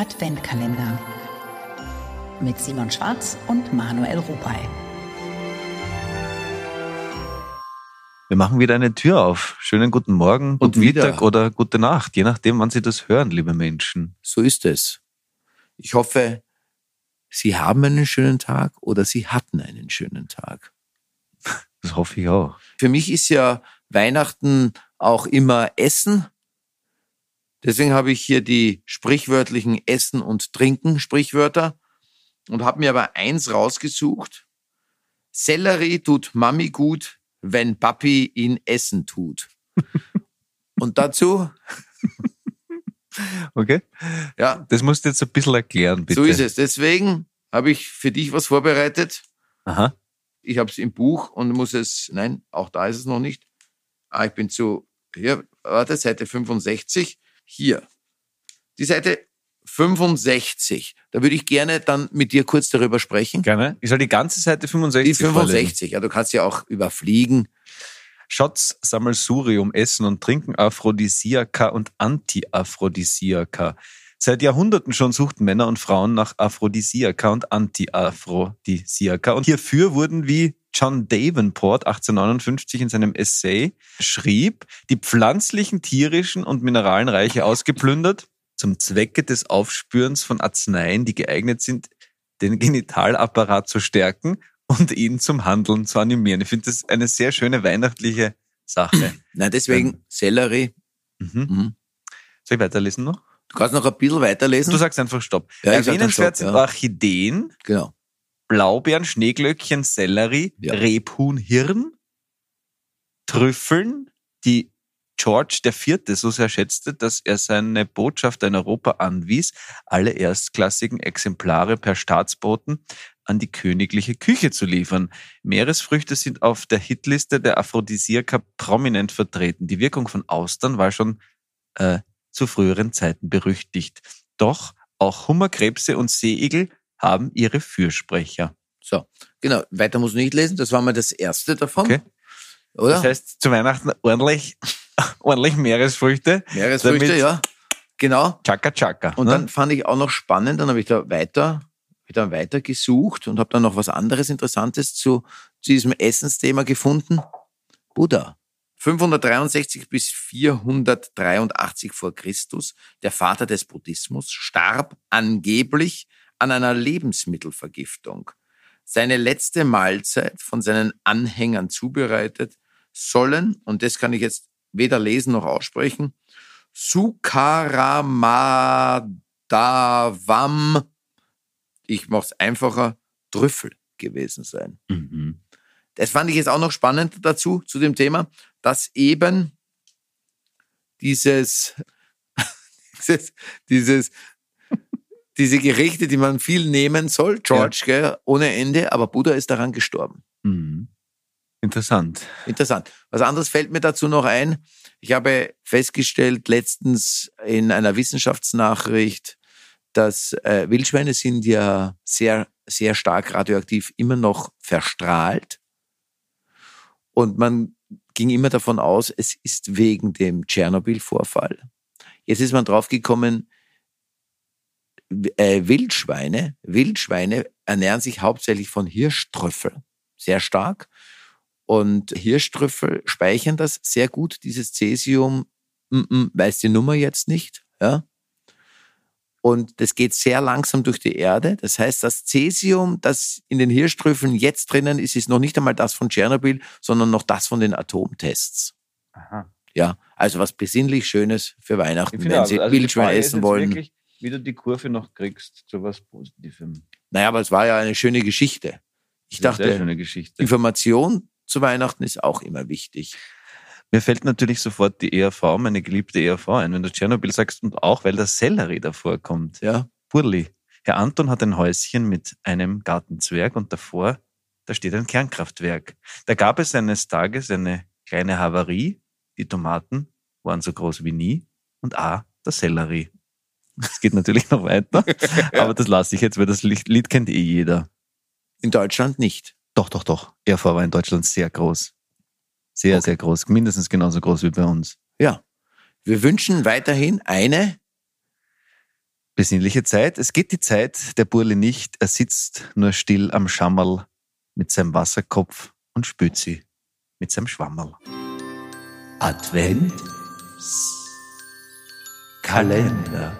Adventkalender mit Simon Schwarz und Manuel Rupay. Wir machen wieder eine Tür auf. Schönen guten Morgen, Und guten wieder. Mittag oder gute Nacht, je nachdem, wann Sie das hören, liebe Menschen. So ist es. Ich hoffe, Sie haben einen schönen Tag oder Sie hatten einen schönen Tag. Das hoffe ich auch. Für mich ist ja Weihnachten auch immer Essen. Deswegen habe ich hier die sprichwörtlichen Essen und Trinken Sprichwörter und habe mir aber eins rausgesucht. Sellerie tut Mami gut, wenn Papi ihn essen tut. Und dazu, Okay? ja, Das musst du jetzt ein bisschen erklären, bitte. so ist es. Deswegen habe ich für dich was vorbereitet. Aha. Ich habe es im Buch und muss es, nein, auch da ist es noch nicht. Ah, ich bin zu, hier, warte, Seite 65. Hier. Die Seite 65. Da würde ich gerne dann mit dir kurz darüber sprechen. Gerne. Ich soll die ganze Seite 65 Die vorlesen. 65, ja, du kannst ja auch überfliegen. Shots, Sammelsurium, Essen und Trinken, Aphrodisiaka und Anti-Aphrodisiaka. Seit Jahrhunderten schon suchten Männer und Frauen nach Aphrodisiaka und Anti-Aphrodisiaka. Und hierfür wurden, wie John Davenport 1859 in seinem Essay schrieb, die pflanzlichen, tierischen und Mineralienreiche ausgeplündert, zum Zwecke des Aufspürens von Arzneien, die geeignet sind, den Genitalapparat zu stärken und ihn zum Handeln zu animieren. Ich finde das eine sehr schöne weihnachtliche Sache. Nein, deswegen Sellerie. Mhm. Mhm. Soll ich weiterlesen noch? Du kannst noch ein bisschen weiterlesen. Du sagst einfach Stopp. Ja, Erwähnenswert sind ja. Orchideen, genau. Blaubeeren, Schneeglöckchen, Sellerie, Ja. Rebhuhn, Hirn, Trüffeln, die George IV. so sehr schätzte, dass er seine Botschaft in Europa anwies, alle erstklassigen Exemplare per Staatsboten an die königliche Küche zu liefern. Meeresfrüchte sind auf der Hitliste der Aphrodisiaka prominent vertreten. Die Wirkung von Austern war schon äh, zu früheren Zeiten berüchtigt. Doch auch Hummerkrebse und Seeigel haben ihre Fürsprecher. So, genau. Weiter muss ich nicht lesen. Das war mal das erste davon. Okay. Oder? Das heißt, zu Weihnachten ordentlich, ordentlich Meeresfrüchte. Meeresfrüchte, ja. Genau. Chaka Chaka. Und ne? dann fand ich auch noch spannend, dann habe ich da weiter, ich da weiter gesucht und habe dann noch was anderes Interessantes zu, zu diesem Essensthema gefunden. Buddha. 563 bis 483 vor Christus, der Vater des Buddhismus, starb angeblich an einer Lebensmittelvergiftung. Seine letzte Mahlzeit von seinen Anhängern zubereitet sollen, und das kann ich jetzt weder lesen noch aussprechen, Sukaramadavam, ich mache es einfacher, Trüffel gewesen sein. Mhm. Das fand ich jetzt auch noch spannend dazu, zu dem Thema, dass eben dieses, dieses, dieses diese Gerichte, die man viel nehmen soll, George, gell, ohne Ende, aber Buddha ist daran gestorben. Mhm. Interessant. Interessant. Was anderes fällt mir dazu noch ein. Ich habe festgestellt letztens in einer Wissenschaftsnachricht, dass äh, Wildschweine sind ja sehr, sehr stark radioaktiv immer noch verstrahlt. Und man ging immer davon aus, es ist wegen dem Tschernobyl-Vorfall. Jetzt ist man draufgekommen, äh, Wildschweine, Wildschweine ernähren sich hauptsächlich von Hirschtrüffel. Sehr stark. Und Hirschtrüffel speichern das sehr gut, dieses Cäsium, mm, mm, weiß die Nummer jetzt nicht, ja. Und das geht sehr langsam durch die Erde. Das heißt, das Cäsium, das in den Hirschtrüffeln jetzt drinnen ist, ist noch nicht einmal das von Tschernobyl, sondern noch das von den Atomtests. Aha. Ja, also was besinnlich Schönes für Weihnachten, wenn Sie also die Wildschwein essen wollen. Wirklich, wie du die Kurve noch kriegst zu was Positivem. Naja, aber es war ja eine schöne Geschichte. Ich dachte, schöne Geschichte. Information zu Weihnachten ist auch immer wichtig. Mir fällt natürlich sofort die ERV, meine geliebte ERV ein, wenn du Tschernobyl sagst und auch, weil der Sellerie davor kommt. Ja, Burli. Herr Anton hat ein Häuschen mit einem Gartenzwerg und davor, da steht ein Kernkraftwerk. Da gab es eines Tages eine kleine Havarie. Die Tomaten waren so groß wie nie und A, der Sellerie. Es geht natürlich noch weiter, aber das lasse ich jetzt, weil das Lied kennt eh jeder. in Deutschland nicht. Doch, doch, doch. ERV war in Deutschland sehr groß. Sehr, Okay. sehr groß. Mindestens genauso groß wie bei uns. Ja. Wir wünschen weiterhin eine Besinnliche Zeit. Es geht die Zeit, der Burle nicht. Er sitzt nur still am Schammerl mit seinem Wasserkopf und spült sie mit seinem Schwammerl. Advent Kalender.